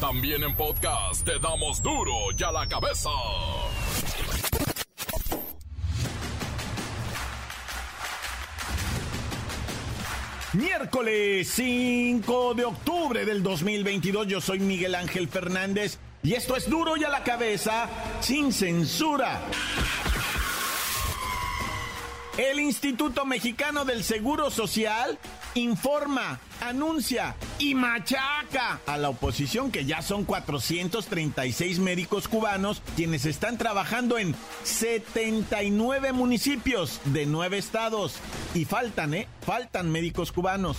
También en podcast te damos duro y a la cabeza. Miércoles 5 de octubre del 2022, yo soy Miguel Ángel Fernández y esto es duro y a la cabeza sin censura. El Instituto Mexicano del Seguro Social informa, anuncia y machaca a la oposición que ya son 436 médicos cubanos quienes están trabajando en 79 municipios de nueve estados. Y faltan, ¿eh? Faltan médicos cubanos.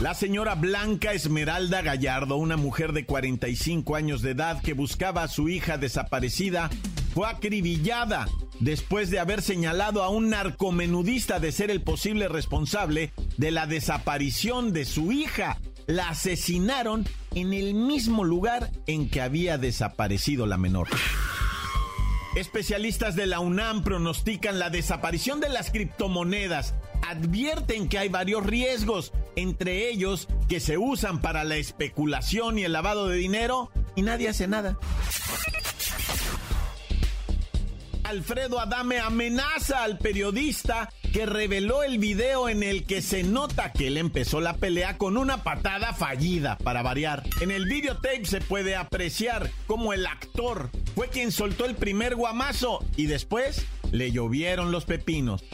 La señora Blanca Esmeralda Gallardo, una mujer de 45 años de edad que buscaba a su hija desaparecida, fue acribillada después de haber señalado a un narcomenudista de ser el posible responsable de la desaparición de su hija. La asesinaron en el mismo lugar en que había desaparecido la menor. Especialistas de la UNAM pronostican la desaparición de las criptomonedas. Advierten que hay varios riesgos, entre ellos que se usan para la especulación y el lavado de dinero y nadie hace nada. Alfredo Adame amenaza al periodista que reveló el video en el que se nota que él empezó la pelea con una patada fallida, para variar. En el videotape se puede apreciar cómo el actor fue quien soltó el primer guamazo y después le llovieron los pepinos.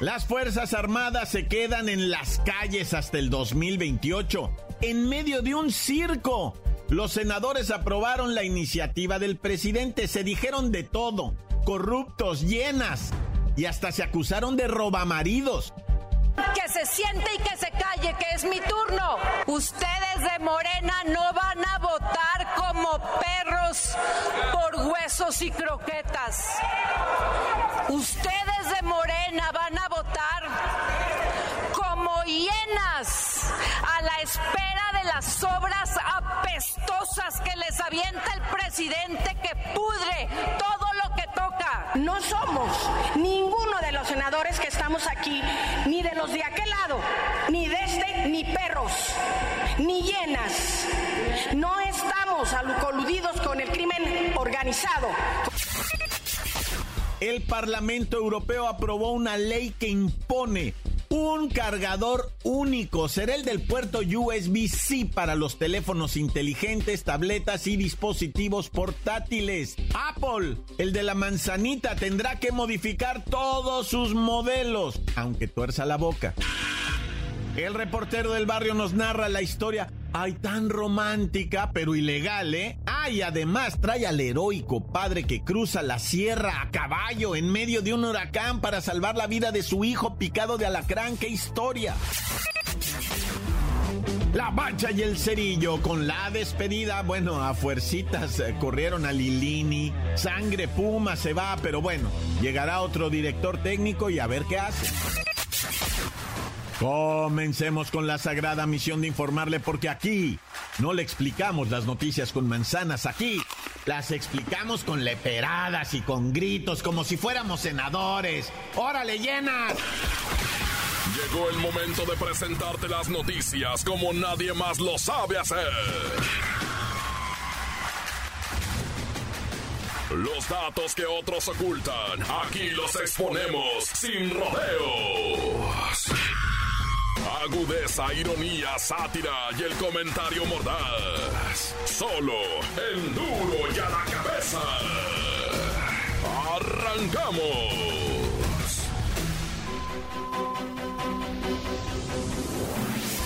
Las Fuerzas Armadas se quedan en las calles hasta el 2028, en medio de un circo los senadores aprobaron la iniciativa del presidente, se dijeron de todo, corruptos, llenas, y hasta se acusaron de robamaridos. Que se siente y que se calle, que es mi turno. Ustedes de Morena no van a votar como perros por huesos y croquetas. Ustedes de Morena van a votar que pudre todo lo que toca. No somos ninguno de los senadores que estamos aquí, ni de los de aquel lado, ni de este, ni perros, ni llenas. No estamos coludidos con el crimen organizado. El Parlamento Europeo aprobó una ley que impone un cargador único. Será el del puerto USB-C para los teléfonos inteligentes, tabletas y dispositivos portátiles. Apple, el de la manzanita, tendrá que modificar todos sus modelos, aunque tuerza la boca. El reportero del barrio nos narra la historia, ay, tan romántica, pero ilegal, ¿eh? Ay, además trae al heroico padre que cruza la sierra a caballo en medio de un huracán para salvar la vida de su hijo picado de alacrán. ¡Qué historia! La bacha y el cerillo con la despedida, bueno, a fuercitas eh, corrieron a Lilini, sangre puma se va, pero bueno, llegará otro director técnico y a ver qué hace. Comencemos con la sagrada misión de informarle porque aquí no le explicamos las noticias con manzanas, aquí las explicamos con leperadas y con gritos como si fuéramos senadores. ¡Órale, llenas! Llegó el momento de presentarte las noticias como nadie más lo sabe hacer. Los datos que otros ocultan, aquí los exponemos sin rodeos agudeza, ironía, sátira y el comentario mordaz. Solo el duro y a la cabeza. ¡Arrancamos!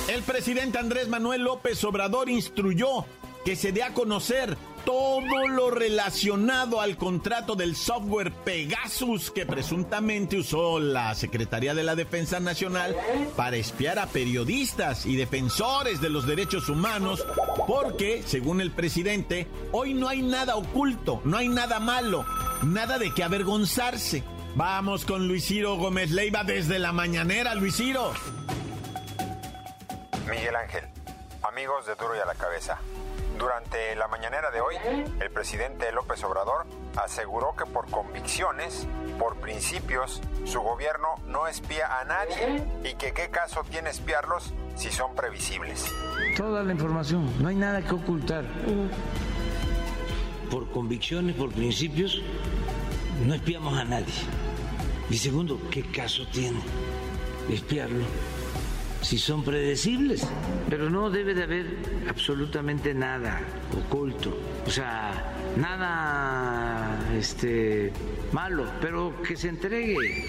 El presidente Andrés Manuel López Obrador instruyó que se dé a conocer todo lo relacionado al contrato del software Pegasus que presuntamente usó la Secretaría de la Defensa Nacional para espiar a periodistas y defensores de los derechos humanos, porque, según el presidente, hoy no hay nada oculto, no hay nada malo, nada de qué avergonzarse. Vamos con Luis Ciro Gómez Leiva desde la mañanera, Luis Ciro. Miguel Ángel, amigos de Duro y a la Cabeza. Durante la mañanera de hoy, el presidente López Obrador aseguró que por convicciones, por principios, su gobierno no espía a nadie y que qué caso tiene espiarlos si son previsibles. Toda la información, no hay nada que ocultar. Por convicciones, por principios, no espiamos a nadie. Y segundo, ¿qué caso tiene espiarlo? Si son predecibles, pero no debe de haber absolutamente nada oculto, o sea, nada este malo, pero que se entregue,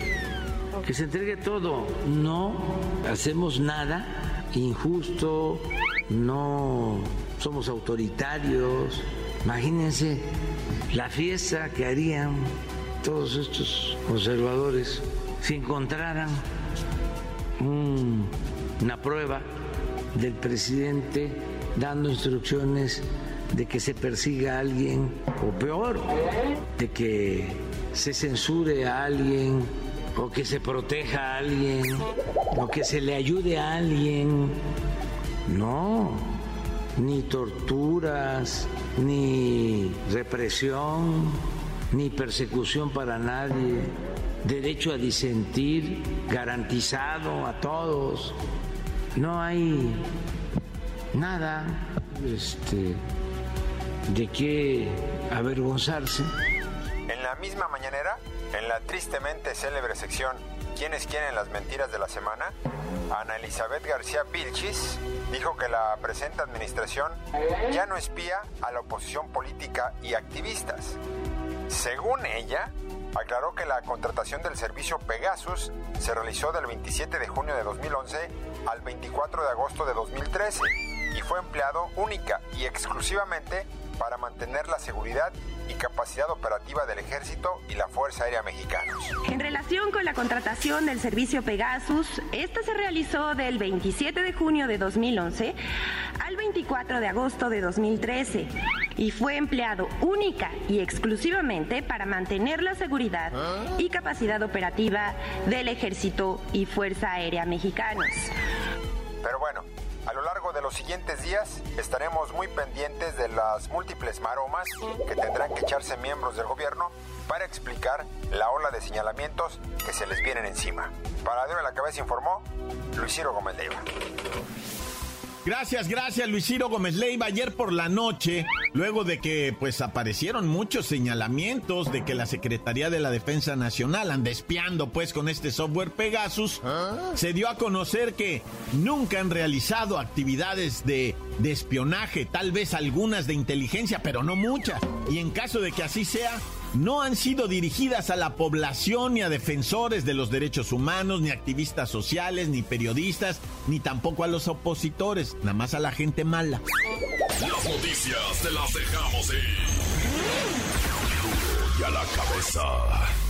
que se entregue todo. No hacemos nada injusto, no somos autoritarios. Imagínense la fiesta que harían todos estos conservadores si encontraran una prueba del presidente dando instrucciones de que se persiga a alguien, o peor, de que se censure a alguien, o que se proteja a alguien, o que se le ayude a alguien. No, ni torturas, ni represión, ni persecución para nadie. Derecho a disentir garantizado a todos. No hay nada este, de qué avergonzarse. En la misma mañanera, en la tristemente célebre sección ¿Quiénes quieren las mentiras de la semana? Ana Elizabeth García Vilchis dijo que la presente administración ya no espía a la oposición política y activistas. Según ella, aclaró que la contratación del servicio Pegasus se realizó del 27 de junio de 2011 al 24 de agosto de 2013 y fue empleado única y exclusivamente para mantener la seguridad y capacidad operativa del Ejército y la Fuerza Aérea Mexicanos. En relación con la contratación del servicio Pegasus, esta se realizó del 27 de junio de 2011 al 24 de agosto de 2013 y fue empleado única y exclusivamente para mantener la seguridad y capacidad operativa del Ejército y Fuerza Aérea Mexicanos. Pero bueno, a lo largo de los siguientes días estaremos muy pendientes de las múltiples maromas que tendrán que echarse miembros del gobierno para explicar la ola de señalamientos que se les vienen encima. Para en la Cabeza informó Luis Gómez Leiva. Gracias, gracias Luis Gómez Leiva. Ayer por la noche, luego de que pues aparecieron muchos señalamientos de que la Secretaría de la Defensa Nacional anda espiando pues con este software Pegasus, se dio a conocer que nunca han realizado actividades de, de espionaje, tal vez algunas de inteligencia, pero no muchas. Y en caso de que así sea, no han sido dirigidas a la población ni a defensores de los derechos humanos, ni activistas sociales, ni periodistas, ni tampoco a los opositores, nada más a la gente mala. Las noticias te las dejamos ir. Y a la cabeza.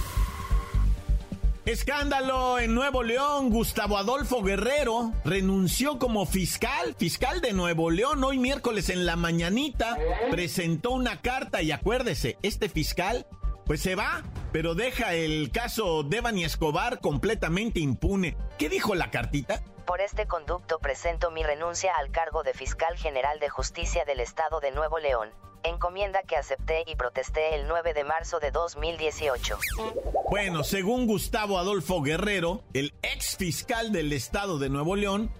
Escándalo en Nuevo León. Gustavo Adolfo Guerrero renunció como fiscal, fiscal de Nuevo León. Hoy miércoles en la mañanita presentó una carta y acuérdese, este fiscal pues se va, pero deja el caso Devani Escobar completamente impune. ¿Qué dijo la cartita? Por este conducto presento mi renuncia al cargo de fiscal general de justicia del Estado de Nuevo León encomienda que acepté y protesté el 9 de marzo de 2018. Bueno, según Gustavo Adolfo Guerrero, el ex fiscal del estado de Nuevo León,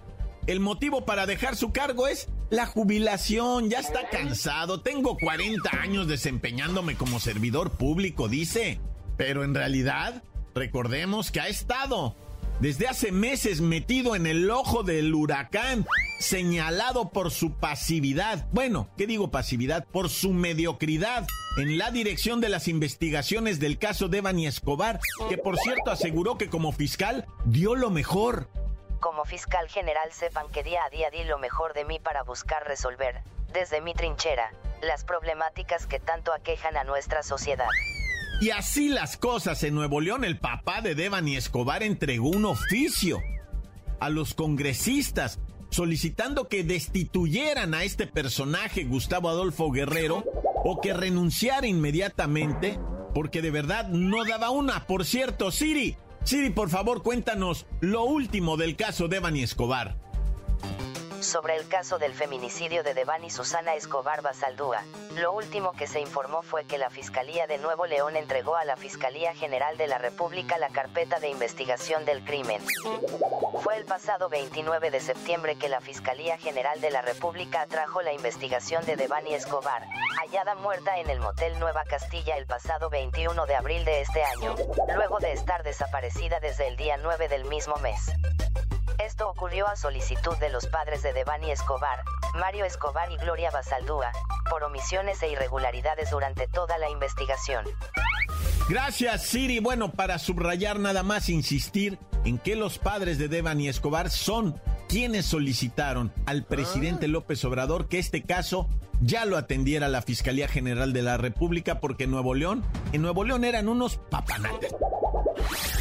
el motivo para dejar su cargo es la jubilación. Ya está cansado. Tengo 40 años desempeñándome como servidor público, dice. Pero en realidad, recordemos que ha estado desde hace meses metido en el ojo del huracán, señalado por su pasividad, bueno, ¿qué digo pasividad? Por su mediocridad en la dirección de las investigaciones del caso de Bani Escobar, que por cierto aseguró que como fiscal dio lo mejor. Como fiscal general sepan que día a día di lo mejor de mí para buscar resolver, desde mi trinchera, las problemáticas que tanto aquejan a nuestra sociedad. Y así las cosas en Nuevo León, el papá de Devani Escobar entregó un oficio a los congresistas solicitando que destituyeran a este personaje, Gustavo Adolfo Guerrero, o que renunciara inmediatamente, porque de verdad no daba una. Por cierto, Siri, Siri, por favor, cuéntanos lo último del caso de Devani Escobar. Sobre el caso del feminicidio de Devani Susana Escobar Basaldúa. Lo último que se informó fue que la Fiscalía de Nuevo León entregó a la Fiscalía General de la República la carpeta de investigación del crimen. Fue el pasado 29 de septiembre que la Fiscalía General de la República atrajo la investigación de Devani Escobar, hallada muerta en el motel Nueva Castilla el pasado 21 de abril de este año, luego de estar desaparecida desde el día 9 del mismo mes. Esto ocurrió a solicitud de los padres de Devani Escobar, Mario Escobar y Gloria Basaldúa, por omisiones e irregularidades durante toda la investigación. Gracias, Siri. Bueno, para subrayar nada más, insistir en que los padres de Devani Escobar son quienes solicitaron al presidente López Obrador que este caso ya lo atendiera la Fiscalía General de la República porque en Nuevo León, en Nuevo León eran unos papanates.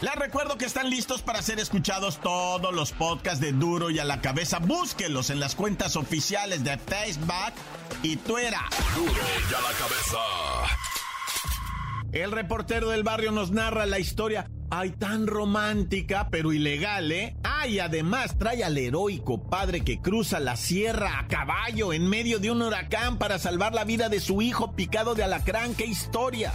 Les recuerdo que están listos para ser escuchados todos los podcasts de Duro y a la cabeza. Búsquenlos en las cuentas oficiales de Facebook y Twitter. Duro y a la cabeza. El reportero del barrio nos narra la historia. Ay, tan romántica, pero ilegal, ¿eh? Ay, además trae al heroico padre que cruza la sierra a caballo en medio de un huracán para salvar la vida de su hijo picado de alacrán. ¡Qué historia!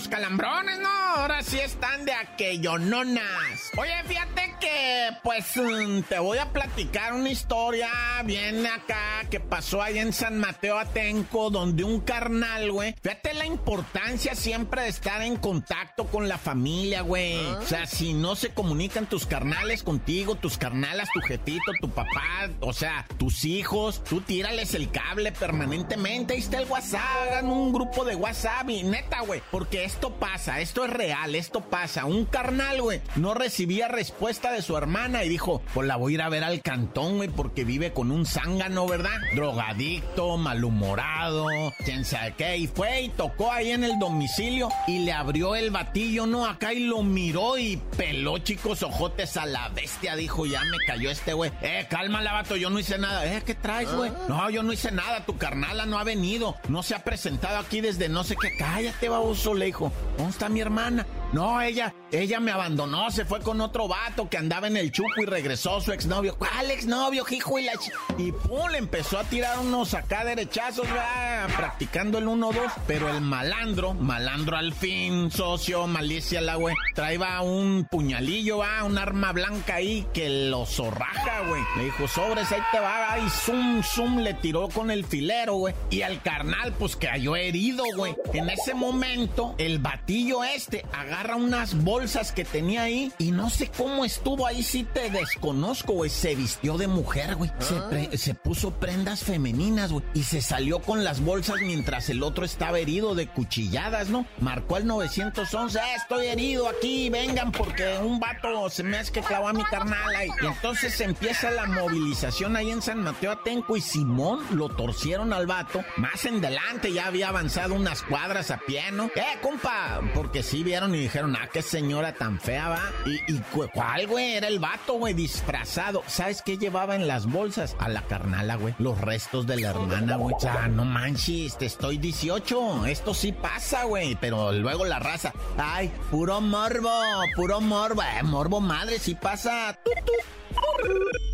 Los calambrones, ¿no? Sí están de aquellononas. Oye, fíjate que, pues, mm, te voy a platicar una historia bien acá que pasó ahí en San Mateo Atenco, donde un carnal, güey. Fíjate la importancia siempre de estar en contacto con la familia, güey. O sea, si no se comunican tus carnales contigo, tus carnalas, tu jefito, tu papá, o sea, tus hijos, tú tírales el cable permanentemente. Ahí está el WhatsApp, hagan un grupo de WhatsApp y neta, güey, porque esto pasa, esto es real, esto pasa. Un carnal, güey, no recibía respuesta de su hermana y dijo, pues la voy a ir a ver al cantón, güey, porque vive con un zángano, ¿verdad? Drogadicto, malhumorado, quién sabe qué. Y fue y tocó ahí en el domicilio y le abrió el batillo, ¿no? Acá y lo miró y peló, chicos, ojotes a la bestia. Dijo, ya me cayó este, güey. Eh, cálmala, vato, yo no hice nada. Eh, ¿qué traes, güey? No, yo no hice nada, tu carnala no ha venido. No se ha presentado aquí desde no sé qué. Cállate, baboso, le dijo. ¿Dónde está mi hermana? No, ella, ella me abandonó, se fue con otro vato que andaba en el chupo y regresó su exnovio. ¿Cuál exnovio, hijo? Y, la ch- y pum, le empezó a tirar unos acá derechazos, ¿verdad? practicando el 1-2. Pero el malandro, malandro al fin, socio, malicia la güey, traía un puñalillo, va, un arma blanca ahí que lo zorraja, güey. Le dijo, sobres, ahí te va, y zoom, zoom, le tiró con el filero, güey. Y al carnal, pues cayó herido, güey. En ese momento, el batillo este agarra unas bolsas que tenía ahí y no sé cómo estuvo ahí, sí te desconozco, güey. Se vistió de mujer, güey. Se, pre- se puso prendas femeninas, güey. Y se salió con las bolsas mientras el otro estaba herido de cuchilladas, ¿no? Marcó al 911, "Eh, estoy herido aquí, vengan porque un vato se me hace que clavó a mi carnal ahí. Y entonces empieza la movilización ahí en San Mateo Atenco y Simón lo torcieron al vato. Más en delante ya había avanzado unas cuadras a pie, ¿no? Eh, compa, porque sí vieron y dijeron, ah, qué señora tan fea, va. Y, y cu- ¿cuál, güey? Era el vato, güey, disfrazado. ¿Sabes qué llevaba en las bolsas? A la carnala, güey. Los restos de la hermana, güey. O sea, no manches, te estoy 18. Esto sí pasa, güey. Pero luego la raza. Ay, puro morbo, puro morbo. Eh, morbo madre, sí pasa. Tut.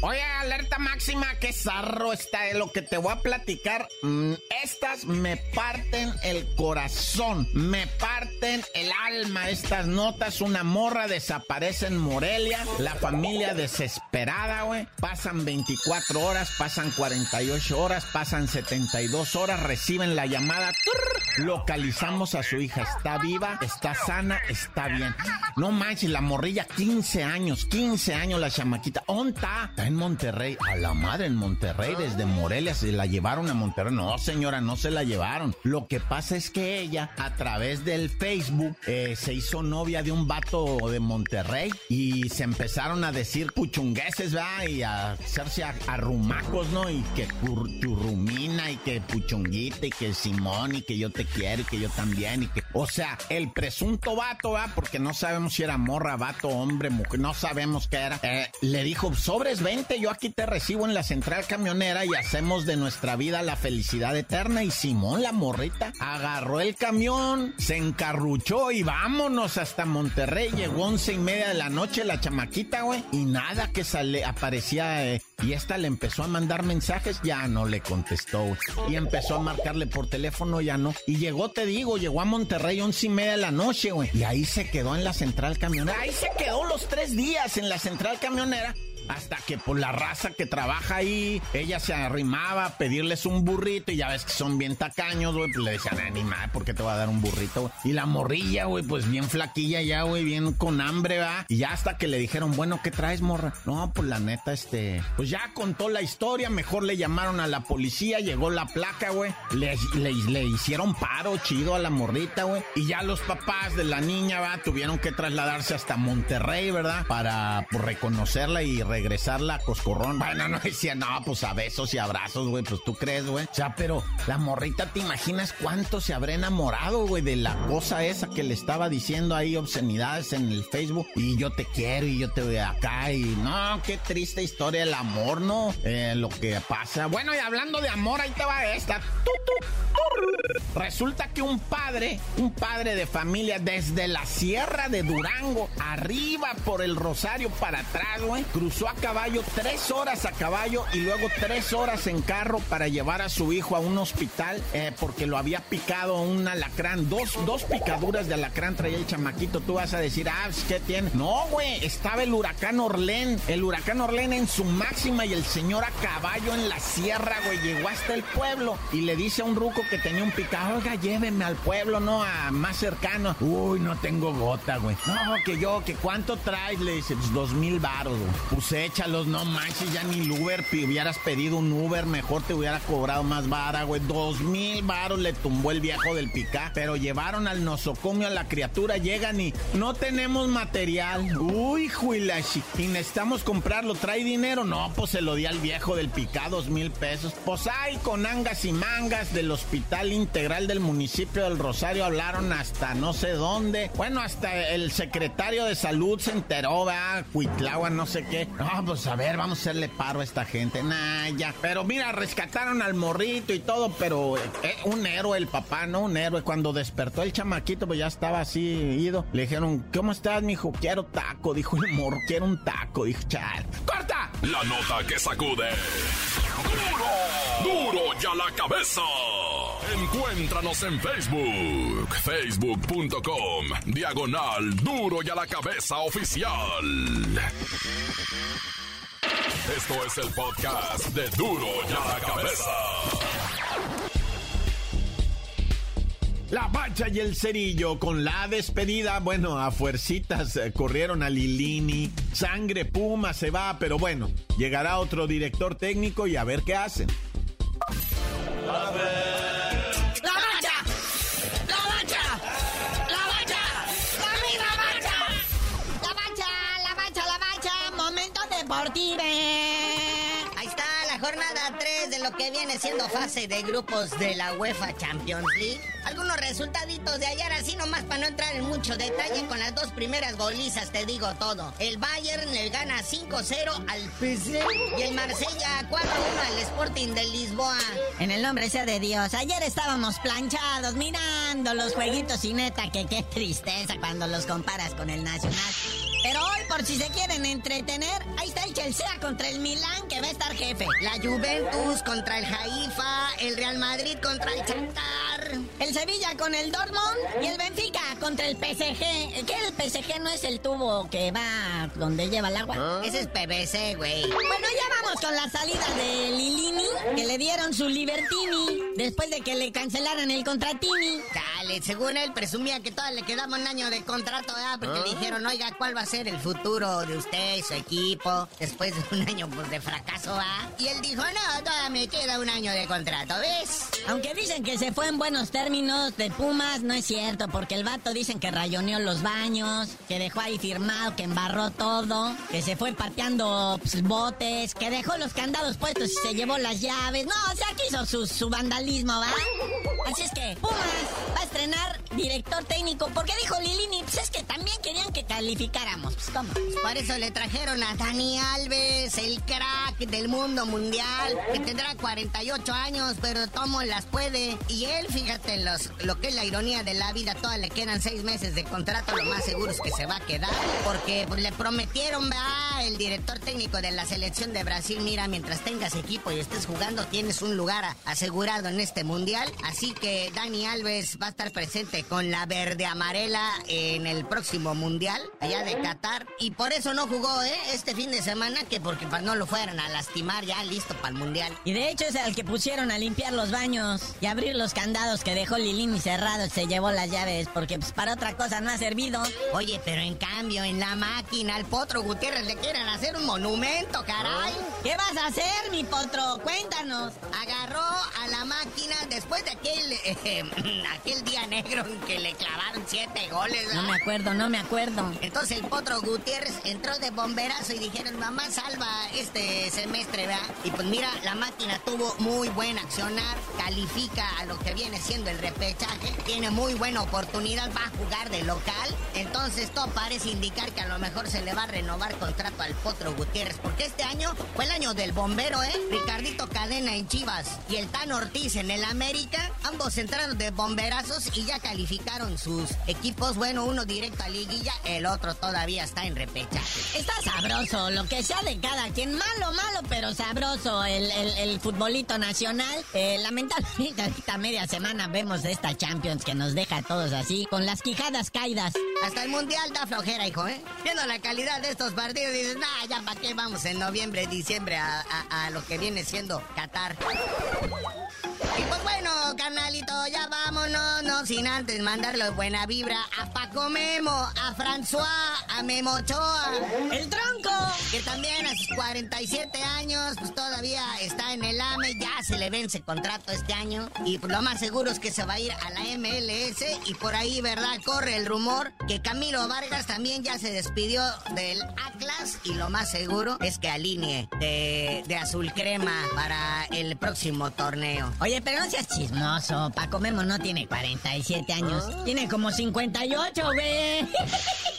Oye, alerta máxima, qué zarro está de lo que te voy a platicar. Mm, estas me parten el corazón, me parten el alma. Estas notas, una morra desaparece en Morelia, la familia desesperada, güey. Pasan 24 horas, pasan 48 horas, pasan 72 horas, reciben la llamada. Localizamos a su hija. Está viva, está sana, está bien. No manches, la morrilla, 15 años, 15 años la chamaquita. ¿Onta? Está en Monterrey. A la madre en Monterrey, desde Morelia, se la llevaron a Monterrey. No, señora, no se la llevaron. Lo que pasa es que ella, a través del Facebook, eh, se hizo novia de un vato de Monterrey y se empezaron a decir puchungueses, ¿verdad? Y a hacerse arrumacos, ¿no? Y que churrumina y que puchunguita y que Simón y que yo te quiero y que yo también y que... O sea, el presunto vato, ¿verdad? Porque no sabemos si era morra, vato, hombre, mujer, no sabemos qué era. Eh, le dijo, sobres 20, yo aquí te recibo en la central camionera y hacemos de nuestra vida la felicidad eterna. Y Simón, la morrita, agarró el camión, se encarruchó y vámonos hasta Monterrey. Llegó once y media de la noche la chamaquita, güey. Y nada que sale, aparecía eh, y esta le empezó a mandar mensajes, ya no le contestó. Y empezó a marcarle por teléfono, ya no. Y llegó, te digo, llegó a Monterrey once y media de la noche, güey. Y ahí se quedó en la central camionera. Ahí se quedó los tres días en la central camionera hasta que por la raza que trabaja ahí, ella se arrimaba a pedirles un burrito y ya ves que son bien tacaños, güey, pues le decían, animal, ¿por qué te va a dar un burrito? Y la morrilla, güey, pues bien flaquilla ya, güey, bien con hambre, va. Y ya hasta que le dijeron, bueno, ¿qué traes, morra? No, pues la neta, este, pues ya contó la historia, mejor le llamaron a la policía, llegó la placa, güey, le, le, hicieron paro chido a la morrita, güey. Y ya los papás de la niña, va, tuvieron que trasladarse hasta Monterrey, ¿verdad? Para pues, reconocerla y regresarla a Coscorrón. Bueno, no decía, no, pues a besos y abrazos, güey, pues tú crees, güey. O sea, pero la morrita, ¿te imaginas cuánto se habrá enamorado, güey, de la cosa esa que le estaba diciendo ahí obscenidades en el Facebook? Y yo te quiero y yo te voy acá y no, qué triste historia el amor, ¿no? Eh, lo que pasa. Bueno, y hablando de amor, ahí te va esta. Resulta que un padre, un padre de familia desde la sierra de Durango, arriba por el Rosario para atrás, güey, cruzó a caballo, tres horas a caballo y luego tres horas en carro para llevar a su hijo a un hospital eh, porque lo había picado un alacrán. Dos, dos picaduras de alacrán traía el chamaquito. Tú vas a decir, ah, pues, ¿qué tiene? No, güey, estaba el huracán Orlén. El huracán Orlén en su máxima y el señor a caballo en la sierra, güey, llegó hasta el pueblo y le dice a un ruco que tenía un picado, oiga, llévenme al pueblo, no, a más cercano. Uy, no tengo gota, güey. No, que yo, que cuánto traes, le dice, pues dos mil baros, güey. Pues échalos, no manches, ya ni el Uber hubieras pedido un Uber, mejor te hubiera cobrado más vara, güey. Dos mil varos le tumbó el viejo del picá, pero llevaron al nosocomio a la criatura, llegan y no tenemos material. Uy, juilashi, y necesitamos comprarlo, ¿trae dinero? No, pues se lo di al viejo del picá, dos mil pesos. Pues hay con angas y mangas del Hospital Integral del municipio del Rosario hablaron hasta no sé dónde. Bueno, hasta el secretario de salud se enteró, va, Cuitlagua, no sé qué. Pues a ver, vamos a hacerle paro a esta gente. Nah, ya. Pero mira, rescataron al morrito y todo, pero eh, un héroe el papá, ¿no? Un héroe. Cuando despertó el chamaquito, pues ya estaba así ido. Le dijeron, ¿cómo estás, mijo? Quiero taco. Dijo el morro, quiero un taco. Dijo, chal. ¡Corta! La nota que sacude. ¡Duro! ¡Duro ya la cabeza! Encuéntranos en Facebook, facebook.com, diagonal duro y a la cabeza oficial. Esto es el podcast de duro y a la cabeza. La bacha y el cerillo con la despedida, bueno, a fuercitas eh, corrieron a Lilini, sangre puma se va, pero bueno, llegará otro director técnico y a ver qué hacen. Ahí está la jornada 3 de lo que viene siendo fase de grupos de la UEFA Champions League. Algunos resultaditos de ayer, así nomás para no entrar en mucho detalle, con las dos primeras golizas te digo todo. El Bayern le gana 5-0 al PSG y el Marsella 4-1 al Sporting de Lisboa. En el nombre sea de Dios, ayer estábamos planchados mirando los jueguitos y neta que qué tristeza cuando los comparas con el Nacional. Pero hoy por si se quieren entretener, ahí está el Chelsea contra el Milán, que va a estar jefe. La Juventus contra el Haifa, el Real Madrid contra el Shakhtar. El Sevilla con el Dortmund y el Benfica contra el PSG. ¿Qué el PSG no es el tubo que va donde lleva el agua? Ese es PVC, güey. Bueno, ya vamos con la salida de Lilini, que le dieron su Libertini después de que le cancelaran el contratini. Según él presumía que todavía le quedaba un año de contrato, ¿verdad? Porque le dijeron, oiga, ¿cuál va a ser el futuro de usted y su equipo después de un año pues, de fracaso, ¿ah? Y él dijo, no, todavía me queda un año de contrato, ¿ves? Aunque dicen que se fue en buenos términos de Pumas, no es cierto, porque el vato dicen que rayoneó los baños, que dejó ahí firmado, que embarró todo, que se fue pateando pues, botes, que dejó los candados puestos y se llevó las llaves. No, o sea, que hizo su, su vandalismo, ¿va? Así es que Pumas va a estrenar director técnico, porque dijo Lilini, pues es que también querían que calificáramos. Pues, ¿cómo? Por eso le trajeron a Dani Alves, el crack del mundo mundial, que tendrá 48 años, pero Tomo las puede. Y él, fíjate, los, lo que es la ironía de la vida, todas le quedan seis meses de contrato, lo más seguro es que se va a quedar, porque pues, le prometieron, va, el director técnico de la selección de Brasil, mira, mientras tengas equipo y estés jugando, tienes un lugar asegurado en este mundial. Así que Dani Alves va a estar presente con la verde amarela en el próximo mundial, allá de Qatar. Y por eso no jugó, ¿eh? Este fin de semana, que porque no lo fueran a lastimar ya listo para el mundial. Y de hecho es al que pusieron a limpiar los baños y abrir los candados que dejó Lilini cerrados, se llevó las llaves, porque pues para otra cosa no ha servido. Oye, pero en cambio, en la máquina, al Potro Gutiérrez le quieren hacer un monumento, caray. ¿Qué vas a hacer, mi potro? Cuéntanos. Agarró a la máquina después de aquel, eh, aquel día negro en que le clavaron siete goles. No ¿verdad? me acuerdo, no me acuerdo. Entonces el Potro Gutiérrez entró de bomberazo y dijeron, mamá, salva este semestre, ¿verdad? Y pues mira, la máquina tuvo muy buen accionar, califica a lo que viene siendo el repechaje, tiene muy buena oportunidad, va a jugar de local. Entonces todo parece indicar que a lo mejor se le va a renovar contrato al Potro Gutiérrez, porque este año fue el año del bombero, ¿eh? Ricardito Cadena en Chivas y el Tan Ortiz en el América, ambos entraron de bomberazos y ya calificaron sus equipos, bueno, uno directo a liguilla, el otro todavía está en repechaje. Está sabroso, lo que sea de cada quien. Malo, malo, pero sabroso el, el, el futbolito nacional. Eh, lamentablemente, ahorita media semana vemos esta Champions que nos deja a todos así, con las quijadas caídas. Hasta el Mundial da flojera, hijo, ¿eh? Viendo la calidad de estos partidos, dices, nah, ya para qué vamos en noviembre, diciembre a, a- a lo que viene siendo Qatar. Bueno, carnalito, ya vámonos, no sin antes mandarle buena vibra a Paco Memo, a François, a Memo Ochoa. ¡El tronco! Que también a sus 47 años, pues todavía está en el AME, ya se le vence contrato este año. Y pues lo más seguro es que se va a ir a la MLS. Y por ahí, ¿verdad? Corre el rumor que Camilo Vargas también ya se despidió del Atlas. Y lo más seguro es que alinee de, de azul crema para el próximo torneo. Oye, pero no seas chismoso. Paco Memo no tiene 47 años. Tiene como 58, güey.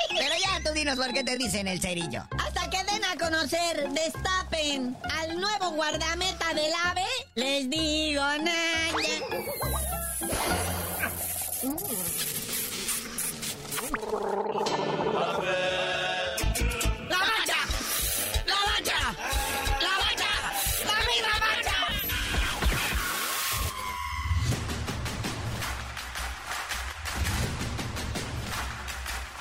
Pero ya tú dinos por qué te dicen el cerillo. Hasta que den a conocer, destapen al nuevo guardameta del AVE, les digo nada.